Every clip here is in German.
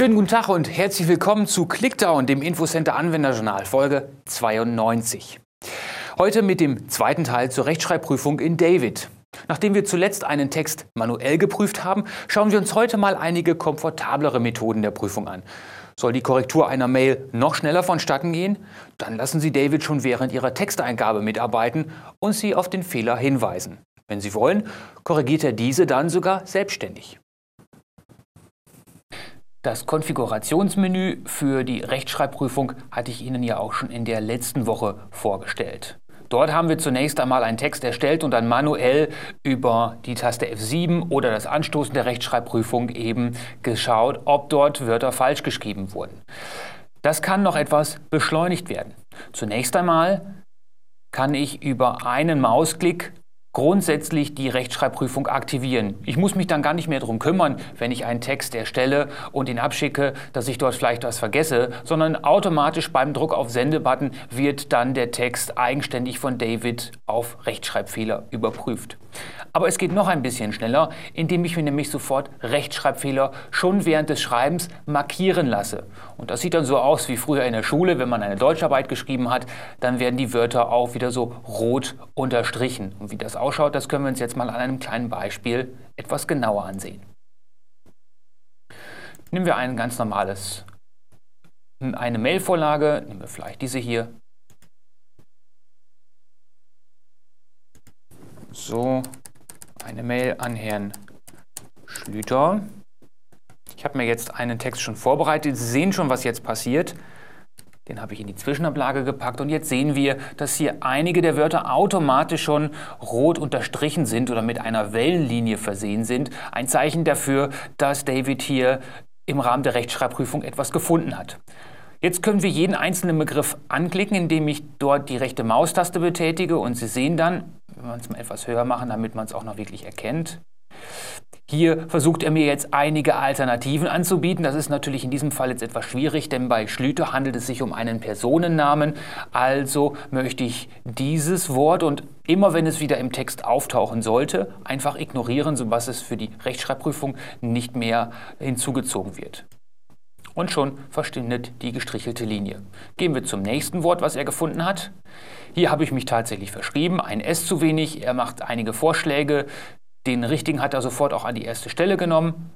Schönen guten Tag und herzlich willkommen zu Clickdown, dem Infocenter Anwenderjournal, Folge 92. Heute mit dem zweiten Teil zur Rechtschreibprüfung in David. Nachdem wir zuletzt einen Text manuell geprüft haben, schauen wir uns heute mal einige komfortablere Methoden der Prüfung an. Soll die Korrektur einer Mail noch schneller vonstatten gehen? Dann lassen Sie David schon während Ihrer Texteingabe mitarbeiten und Sie auf den Fehler hinweisen. Wenn Sie wollen, korrigiert er diese dann sogar selbstständig. Das Konfigurationsmenü für die Rechtschreibprüfung hatte ich Ihnen ja auch schon in der letzten Woche vorgestellt. Dort haben wir zunächst einmal einen Text erstellt und dann manuell über die Taste F7 oder das Anstoßen der Rechtschreibprüfung eben geschaut, ob dort Wörter falsch geschrieben wurden. Das kann noch etwas beschleunigt werden. Zunächst einmal kann ich über einen Mausklick grundsätzlich die Rechtschreibprüfung aktivieren. Ich muss mich dann gar nicht mehr darum kümmern, wenn ich einen Text erstelle und ihn abschicke, dass ich dort vielleicht was vergesse, sondern automatisch beim Druck auf Sendebutton wird dann der Text eigenständig von David auf Rechtschreibfehler überprüft. Aber es geht noch ein bisschen schneller, indem ich mir nämlich sofort Rechtschreibfehler schon während des Schreibens markieren lasse. Und das sieht dann so aus wie früher in der Schule, wenn man eine Deutscharbeit geschrieben hat, dann werden die Wörter auch wieder so rot unterstrichen. Und wie das ausschaut, das können wir uns jetzt mal an einem kleinen Beispiel etwas genauer ansehen. Nehmen wir ein ganz normales, eine Mailvorlage, nehmen wir vielleicht diese hier. So, eine Mail an Herrn Schlüter. Ich habe mir jetzt einen Text schon vorbereitet. Sie sehen schon, was jetzt passiert. Den habe ich in die Zwischenablage gepackt und jetzt sehen wir, dass hier einige der Wörter automatisch schon rot unterstrichen sind oder mit einer Wellenlinie versehen sind. Ein Zeichen dafür, dass David hier im Rahmen der Rechtschreibprüfung etwas gefunden hat. Jetzt können wir jeden einzelnen Begriff anklicken, indem ich dort die rechte Maustaste betätige und Sie sehen dann, wenn wir es mal etwas höher machen, damit man es auch noch wirklich erkennt, hier versucht er mir jetzt einige Alternativen anzubieten. Das ist natürlich in diesem Fall jetzt etwas schwierig, denn bei Schlüter handelt es sich um einen Personennamen. Also möchte ich dieses Wort und immer wenn es wieder im Text auftauchen sollte, einfach ignorieren, sodass es für die Rechtschreibprüfung nicht mehr hinzugezogen wird. Und schon verschwindet die gestrichelte Linie. Gehen wir zum nächsten Wort, was er gefunden hat. Hier habe ich mich tatsächlich verschrieben, ein S zu wenig. Er macht einige Vorschläge, den richtigen hat er sofort auch an die erste Stelle genommen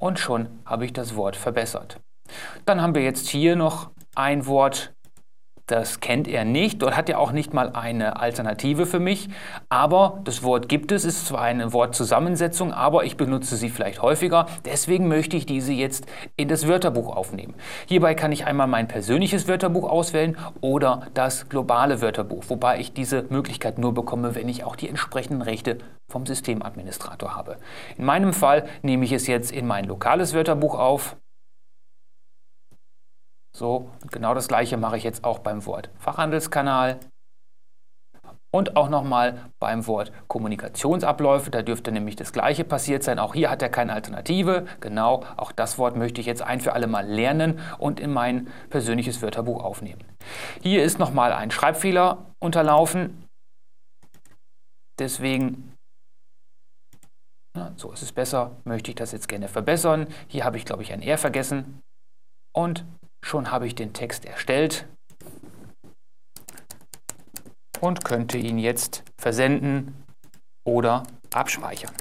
und schon habe ich das Wort verbessert. Dann haben wir jetzt hier noch ein Wort, das kennt er nicht. Dort hat er auch nicht mal eine Alternative für mich. Aber das Wort gibt es, ist zwar eine Wortzusammensetzung, aber ich benutze sie vielleicht häufiger. Deswegen möchte ich diese jetzt in das Wörterbuch aufnehmen. Hierbei kann ich einmal mein persönliches Wörterbuch auswählen oder das globale Wörterbuch, wobei ich diese Möglichkeit nur bekomme, wenn ich auch die entsprechenden Rechte vom Systemadministrator habe. In meinem Fall nehme ich es jetzt in mein lokales Wörterbuch auf. So, genau das gleiche mache ich jetzt auch beim Wort Fachhandelskanal und auch nochmal beim Wort Kommunikationsabläufe. Da dürfte nämlich das gleiche passiert sein. Auch hier hat er keine Alternative. Genau, auch das Wort möchte ich jetzt ein für alle Mal lernen und in mein persönliches Wörterbuch aufnehmen. Hier ist nochmal ein Schreibfehler unterlaufen. Deswegen so ist es besser, möchte ich das jetzt gerne verbessern. Hier habe ich, glaube ich, ein R vergessen. Und Schon habe ich den Text erstellt und könnte ihn jetzt versenden oder abspeichern.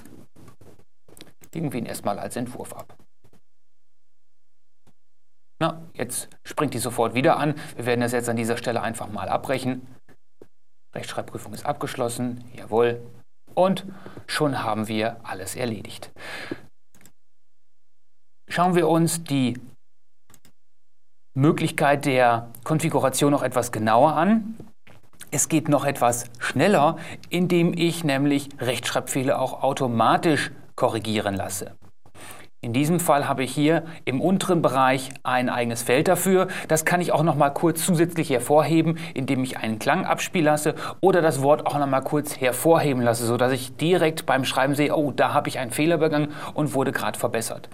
Legen wir ihn erstmal als Entwurf ab. Na, jetzt springt die sofort wieder an. Wir werden das jetzt an dieser Stelle einfach mal abbrechen. Rechtschreibprüfung ist abgeschlossen, jawohl. Und schon haben wir alles erledigt. Schauen wir uns die Möglichkeit der Konfiguration noch etwas genauer an. Es geht noch etwas schneller, indem ich nämlich Rechtschreibfehler auch automatisch korrigieren lasse. In diesem Fall habe ich hier im unteren Bereich ein eigenes Feld dafür. Das kann ich auch noch mal kurz zusätzlich hervorheben, indem ich einen Klang abspielen lasse oder das Wort auch noch mal kurz hervorheben lasse, sodass ich direkt beim Schreiben sehe, oh, da habe ich einen Fehler begangen und wurde gerade verbessert.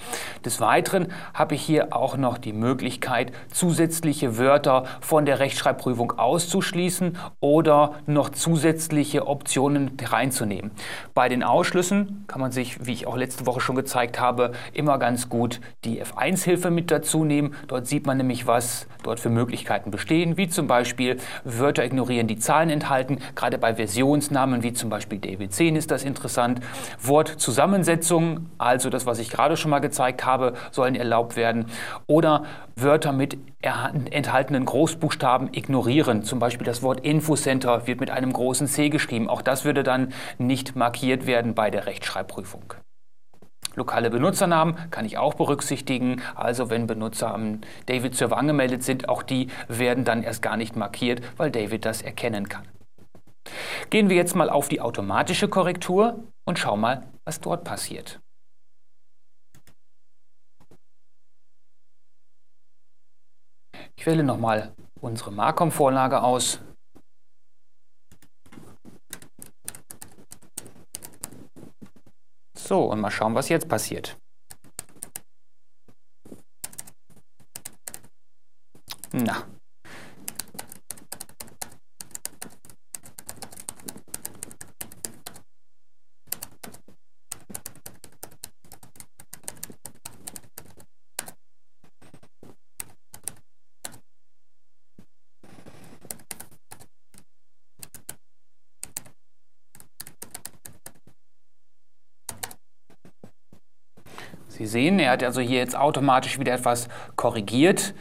Des Weiteren habe ich hier auch noch die Möglichkeit, zusätzliche Wörter von der Rechtschreibprüfung auszuschließen oder noch zusätzliche Optionen reinzunehmen. Bei den Ausschlüssen kann man sich, wie ich auch letzte Woche schon gezeigt habe, immer ganz gut die F1-Hilfe mit dazu nehmen. Dort sieht man nämlich, was dort für Möglichkeiten bestehen, wie zum Beispiel Wörter ignorieren, die Zahlen enthalten. Gerade bei Versionsnamen wie zum Beispiel DW10 ist das interessant. Wortzusammensetzungen, also das, was ich gerade schon mal gezeigt habe, sollen erlaubt werden. Oder Wörter mit enthaltenen Großbuchstaben ignorieren. Zum Beispiel das Wort Infocenter wird mit einem großen C geschrieben. Auch das würde dann nicht markiert werden bei der Rechtschreibprüfung. Lokale Benutzernamen kann ich auch berücksichtigen. Also wenn Benutzer am David-Server angemeldet sind, auch die werden dann erst gar nicht markiert, weil David das erkennen kann. Gehen wir jetzt mal auf die automatische Korrektur und schauen mal, was dort passiert. Ich wähle nochmal unsere Marcom-Vorlage aus. So, und mal schauen, was jetzt passiert. Na, Sie sehen, er hat also hier jetzt automatisch wieder etwas korrigiert.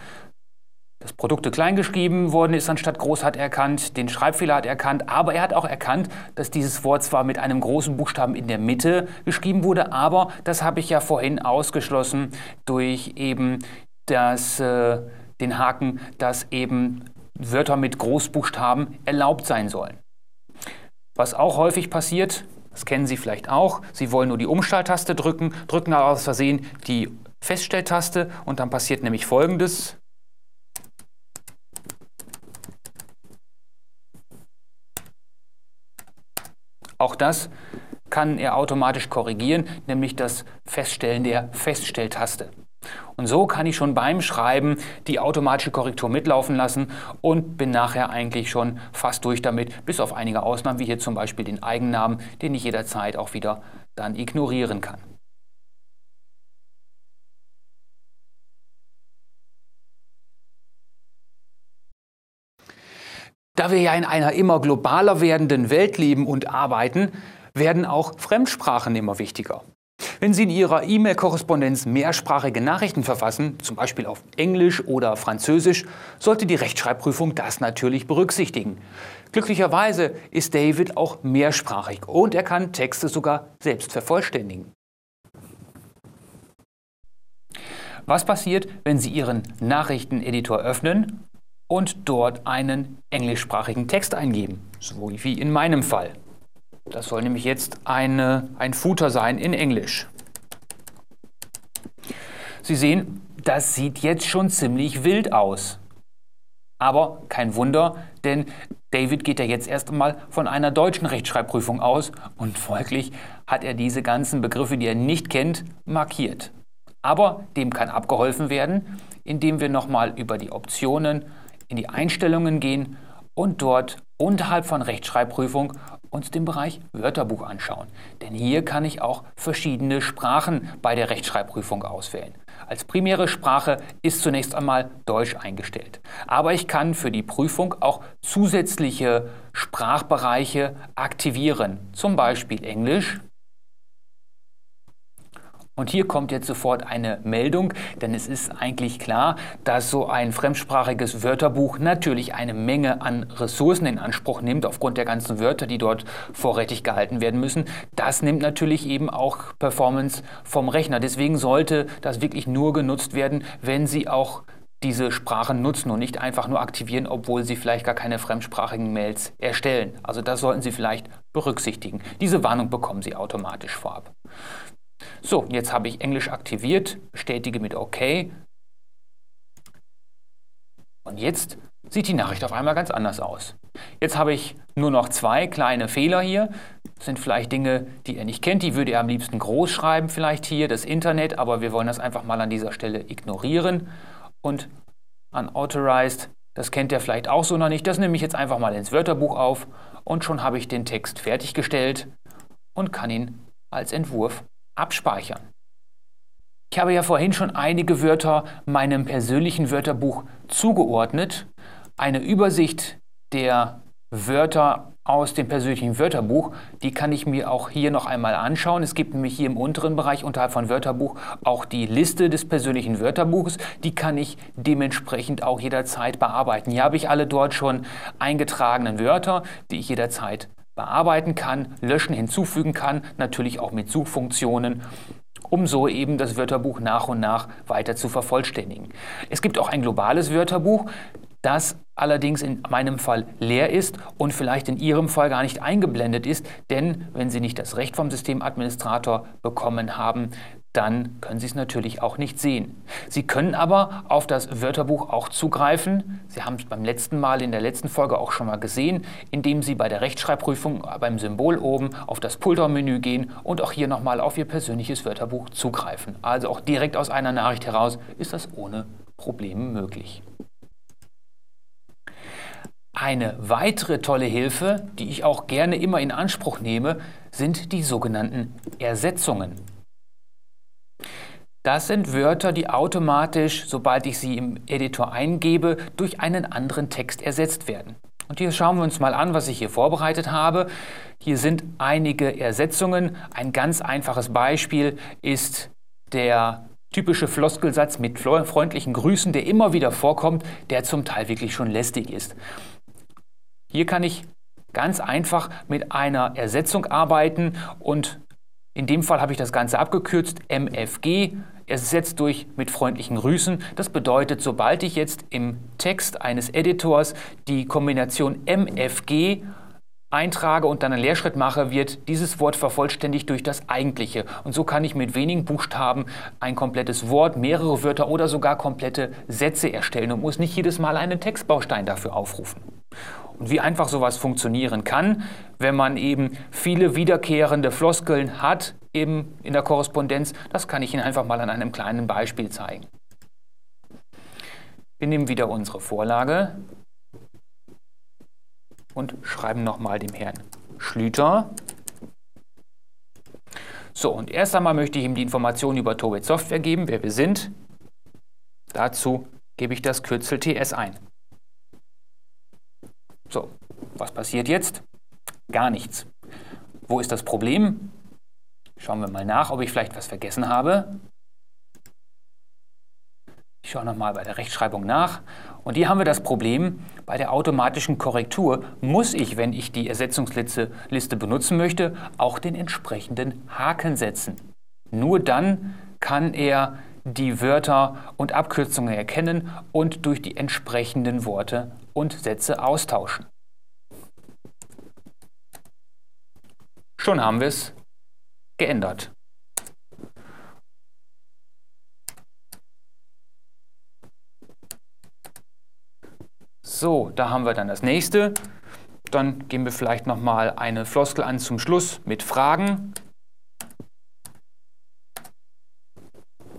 Das Produkte kleingeschrieben worden ist anstatt groß hat er erkannt, den Schreibfehler hat er erkannt, aber er hat auch erkannt, dass dieses Wort zwar mit einem großen Buchstaben in der Mitte geschrieben wurde, aber das habe ich ja vorhin ausgeschlossen durch eben das, äh, den Haken, dass eben Wörter mit Großbuchstaben erlaubt sein sollen. Was auch häufig passiert, das kennen Sie vielleicht auch. Sie wollen nur die Umschalttaste drücken, drücken aber aus Versehen die Feststelltaste und dann passiert nämlich Folgendes. Auch das kann er automatisch korrigieren, nämlich das Feststellen der Feststelltaste. Und so kann ich schon beim Schreiben die automatische Korrektur mitlaufen lassen und bin nachher eigentlich schon fast durch damit, bis auf einige Ausnahmen, wie hier zum Beispiel den Eigennamen, den ich jederzeit auch wieder dann ignorieren kann. Da wir ja in einer immer globaler werdenden Welt leben und arbeiten, werden auch Fremdsprachen immer wichtiger. Wenn Sie in Ihrer E-Mail-Korrespondenz mehrsprachige Nachrichten verfassen, zum Beispiel auf Englisch oder Französisch, sollte die Rechtschreibprüfung das natürlich berücksichtigen. Glücklicherweise ist David auch mehrsprachig und er kann Texte sogar selbst vervollständigen. Was passiert, wenn Sie Ihren Nachrichteneditor öffnen und dort einen englischsprachigen Text eingeben, so wie in meinem Fall? Das soll nämlich jetzt eine, ein Footer sein in Englisch. Sie sehen, das sieht jetzt schon ziemlich wild aus. Aber kein Wunder, denn David geht ja jetzt erst einmal von einer deutschen Rechtschreibprüfung aus und folglich hat er diese ganzen Begriffe, die er nicht kennt, markiert. Aber dem kann abgeholfen werden, indem wir nochmal über die Optionen in die Einstellungen gehen und dort unterhalb von Rechtschreibprüfung uns den Bereich Wörterbuch anschauen. Denn hier kann ich auch verschiedene Sprachen bei der Rechtschreibprüfung auswählen. Als primäre Sprache ist zunächst einmal Deutsch eingestellt. Aber ich kann für die Prüfung auch zusätzliche Sprachbereiche aktivieren, zum Beispiel Englisch, und hier kommt jetzt sofort eine Meldung, denn es ist eigentlich klar, dass so ein fremdsprachiges Wörterbuch natürlich eine Menge an Ressourcen in Anspruch nimmt, aufgrund der ganzen Wörter, die dort vorrätig gehalten werden müssen. Das nimmt natürlich eben auch Performance vom Rechner. Deswegen sollte das wirklich nur genutzt werden, wenn Sie auch diese Sprachen nutzen und nicht einfach nur aktivieren, obwohl Sie vielleicht gar keine fremdsprachigen Mails erstellen. Also das sollten Sie vielleicht berücksichtigen. Diese Warnung bekommen Sie automatisch vorab. So, jetzt habe ich Englisch aktiviert, bestätige mit OK. Und jetzt sieht die Nachricht auf einmal ganz anders aus. Jetzt habe ich nur noch zwei kleine Fehler hier. Das sind vielleicht Dinge, die er nicht kennt. Die würde er am liebsten groß schreiben, vielleicht hier, das Internet. Aber wir wollen das einfach mal an dieser Stelle ignorieren. Und unauthorized, das kennt er vielleicht auch so noch nicht. Das nehme ich jetzt einfach mal ins Wörterbuch auf. Und schon habe ich den Text fertiggestellt und kann ihn als Entwurf abspeichern. Ich habe ja vorhin schon einige Wörter meinem persönlichen Wörterbuch zugeordnet. Eine Übersicht der Wörter aus dem persönlichen Wörterbuch, die kann ich mir auch hier noch einmal anschauen. Es gibt nämlich hier im unteren Bereich unterhalb von Wörterbuch auch die Liste des persönlichen Wörterbuches. Die kann ich dementsprechend auch jederzeit bearbeiten. Hier habe ich alle dort schon eingetragenen Wörter, die ich jederzeit bearbeiten kann, löschen, hinzufügen kann, natürlich auch mit Suchfunktionen um so eben das Wörterbuch nach und nach weiter zu vervollständigen. Es gibt auch ein globales Wörterbuch, das allerdings in meinem Fall leer ist und vielleicht in Ihrem Fall gar nicht eingeblendet ist, denn wenn Sie nicht das Recht vom Systemadministrator bekommen haben, dann können Sie es natürlich auch nicht sehen. Sie können aber auf das Wörterbuch auch zugreifen. Sie haben es beim letzten Mal in der letzten Folge auch schon mal gesehen, indem Sie bei der Rechtschreibprüfung beim Symbol oben auf das Pulldown-Menü gehen und auch hier nochmal auf Ihr persönliches Wörterbuch zugreifen. Also auch direkt aus einer Nachricht heraus ist das ohne Probleme möglich. Eine weitere tolle Hilfe, die ich auch gerne immer in Anspruch nehme, sind die sogenannten Ersetzungen. Das sind Wörter, die automatisch, sobald ich sie im Editor eingebe, durch einen anderen Text ersetzt werden. Und hier schauen wir uns mal an, was ich hier vorbereitet habe. Hier sind einige Ersetzungen. Ein ganz einfaches Beispiel ist der typische Floskelsatz mit freundlichen Grüßen, der immer wieder vorkommt, der zum Teil wirklich schon lästig ist. Hier kann ich ganz einfach mit einer Ersetzung arbeiten und in dem Fall habe ich das Ganze abgekürzt, MFG, ersetzt durch mit freundlichen Grüßen. Das bedeutet, sobald ich jetzt im Text eines Editors die Kombination MFG eintrage und dann einen Leerschritt mache, wird dieses Wort vervollständigt durch das eigentliche. Und so kann ich mit wenigen Buchstaben ein komplettes Wort, mehrere Wörter oder sogar komplette Sätze erstellen und muss nicht jedes Mal einen Textbaustein dafür aufrufen. Und wie einfach sowas funktionieren kann, wenn man eben viele wiederkehrende Floskeln hat eben in der Korrespondenz, das kann ich Ihnen einfach mal an einem kleinen Beispiel zeigen. Wir nehmen wieder unsere Vorlage und schreiben nochmal dem Herrn Schlüter. So, und erst einmal möchte ich ihm die Informationen über Tobit Software geben, wer wir sind. Dazu gebe ich das Kürzel TS ein. So, was passiert jetzt? Gar nichts. Wo ist das Problem? Schauen wir mal nach, ob ich vielleicht was vergessen habe. Ich schaue nochmal bei der Rechtschreibung nach. Und hier haben wir das Problem, bei der automatischen Korrektur muss ich, wenn ich die Ersetzungsliste benutzen möchte, auch den entsprechenden Haken setzen. Nur dann kann er die Wörter und Abkürzungen erkennen und durch die entsprechenden Worte und Sätze austauschen. Schon haben wir es geändert. So, da haben wir dann das nächste. Dann geben wir vielleicht noch mal eine Floskel an zum Schluss mit Fragen.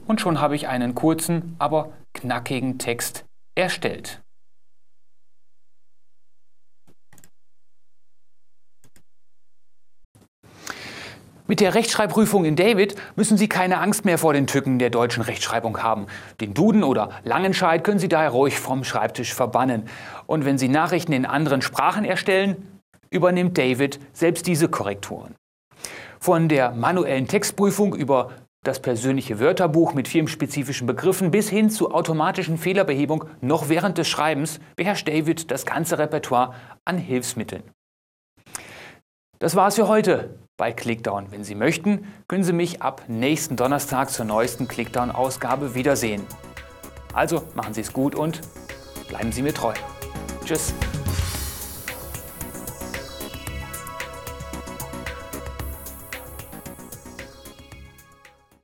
Und schon habe ich einen kurzen, aber knackigen Text erstellt. Mit der Rechtschreibprüfung in David müssen Sie keine Angst mehr vor den Tücken der deutschen Rechtschreibung haben. Den Duden oder Langenscheid können Sie daher ruhig vom Schreibtisch verbannen. Und wenn Sie Nachrichten in anderen Sprachen erstellen, übernimmt David selbst diese Korrekturen. Von der manuellen Textprüfung über das persönliche Wörterbuch mit firmenspezifischen Begriffen bis hin zur automatischen Fehlerbehebung noch während des Schreibens beherrscht David das ganze Repertoire an Hilfsmitteln. Das war's für heute bei Clickdown. Wenn Sie möchten, können Sie mich ab nächsten Donnerstag zur neuesten Clickdown-Ausgabe wiedersehen. Also machen Sie es gut und bleiben Sie mir treu. Tschüss.